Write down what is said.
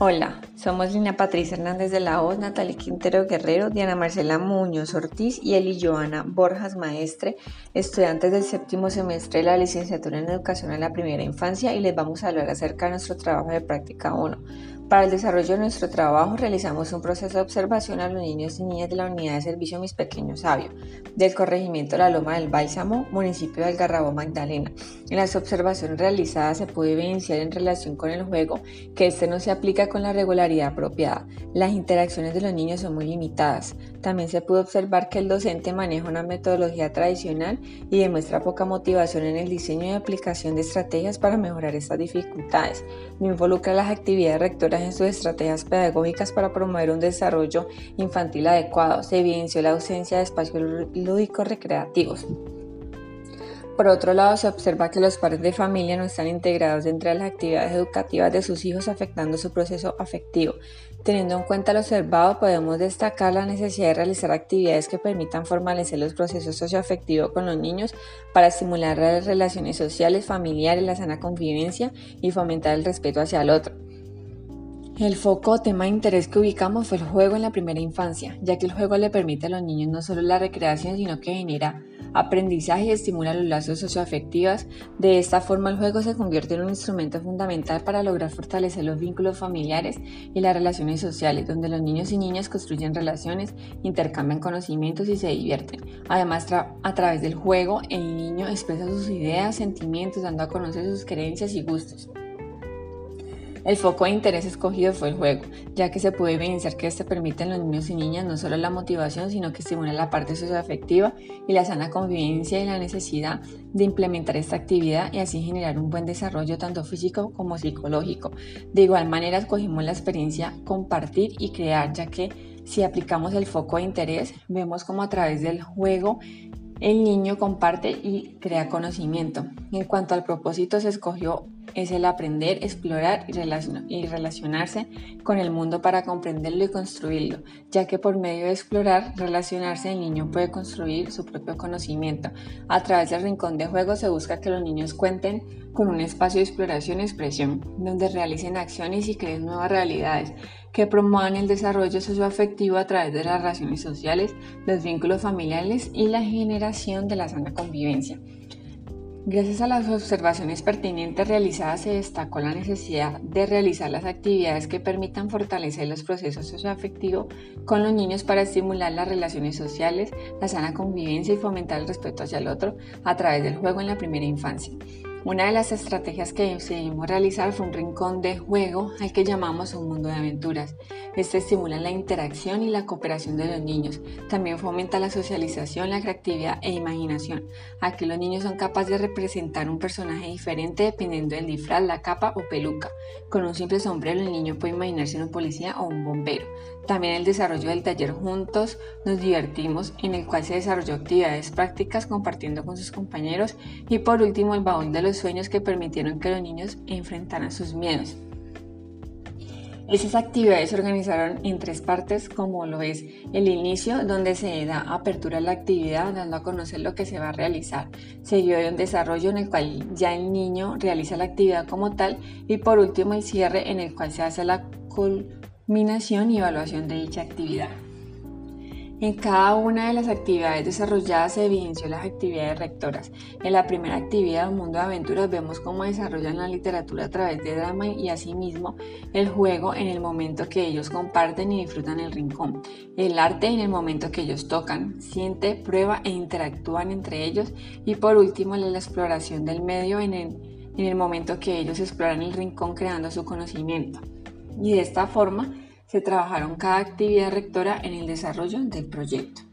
Hola, somos Lina Patricia Hernández de la Voz, Natalie Quintero Guerrero, Diana Marcela Muñoz Ortiz y Eli Joana Borjas Maestre, estudiantes del séptimo semestre de la licenciatura en Educación en la Primera Infancia y les vamos a hablar acerca de nuestro trabajo de práctica 1. Para el desarrollo de nuestro trabajo realizamos un proceso de observación a los niños y niñas de la unidad de servicio Mis Pequeños Sabios del corregimiento La Loma del Bálsamo, municipio de Algarrabo, Magdalena. En las observaciones realizadas se puede evidenciar en relación con el juego que este no se aplica con la regularidad apropiada. Las interacciones de los niños son muy limitadas. También se pudo observar que el docente maneja una metodología tradicional y demuestra poca motivación en el diseño y aplicación de estrategias para mejorar estas dificultades. No involucra las actividades rectoras en sus estrategias pedagógicas para promover un desarrollo infantil adecuado. Se evidenció la ausencia de espacios lúdicos recreativos. Por otro lado, se observa que los padres de familia no están integrados dentro de las actividades educativas de sus hijos, afectando su proceso afectivo. Teniendo en cuenta lo observado, podemos destacar la necesidad de realizar actividades que permitan fortalecer los procesos socioafectivos con los niños para estimular las relaciones sociales, familiares, la sana convivencia y fomentar el respeto hacia el otro. El foco tema de interés que ubicamos fue el juego en la primera infancia, ya que el juego le permite a los niños no solo la recreación, sino que genera aprendizaje y estimula los lazos socioafectivos. De esta forma, el juego se convierte en un instrumento fundamental para lograr fortalecer los vínculos familiares y las relaciones sociales, donde los niños y niñas construyen relaciones, intercambian conocimientos y se divierten. Además, a través del juego, el niño expresa sus ideas, sentimientos, dando a conocer sus creencias y gustos. El foco de interés escogido fue el juego, ya que se puede evidenciar que este permite a los niños y niñas no solo la motivación, sino que estimula la parte socioafectiva y la sana convivencia y la necesidad de implementar esta actividad y así generar un buen desarrollo tanto físico como psicológico. De igual manera, escogimos la experiencia compartir y crear, ya que si aplicamos el foco de interés, vemos como a través del juego el niño comparte y crea conocimiento. En cuanto al propósito, se escogió es el aprender, explorar y, relacionarse con el mundo para comprenderlo y construirlo, ya que por medio de explorar, relacionarse, el niño puede construir su propio conocimiento. A través del rincón de juego se busca que los niños cuenten con un espacio de exploración y expresión, donde realicen acciones y creen nuevas realidades que promuevan el desarrollo socioafectivo a través de las relaciones sociales, los vínculos familiares y la generación de la sana convivencia. Gracias a las observaciones pertinentes realizadas se destacó la necesidad de realizar las actividades que permitan fortalecer los procesos socioafectivos con los niños para estimular las relaciones sociales, la sana convivencia y fomentar el respeto hacia el otro a través del juego en la primera infancia. Una de las estrategias que decidimos realizar fue un rincón de juego al que llamamos un mundo de aventuras. Este estimula la interacción y la cooperación de los niños. También fomenta la socialización, la creatividad e imaginación. Aquí los niños son capaces de representar un personaje diferente dependiendo del disfraz, la capa o peluca. Con un simple sombrero el niño puede imaginarse un policía o un bombero. También el desarrollo del taller juntos nos divertimos en el cual se desarrolló actividades prácticas compartiendo con sus compañeros y por último el baúl de los sueños que permitieron que los niños enfrentaran sus miedos. Esas actividades se organizaron en tres partes, como lo es el inicio, donde se da apertura a la actividad, dando a conocer lo que se va a realizar. Seguido de un desarrollo en el cual ya el niño realiza la actividad como tal. Y por último, el cierre en el cual se hace la culminación y evaluación de dicha actividad. En cada una de las actividades desarrolladas se evidenció las actividades rectoras. En la primera actividad, Mundo de Aventuras, vemos cómo desarrollan la literatura a través de drama y asimismo el juego en el momento que ellos comparten y disfrutan el rincón. El arte en el momento que ellos tocan, siente, prueba e interactúan entre ellos. Y por último, la exploración del medio en el, en el momento que ellos exploran el rincón creando su conocimiento. Y de esta forma, se trabajaron cada actividad rectora en el desarrollo del proyecto.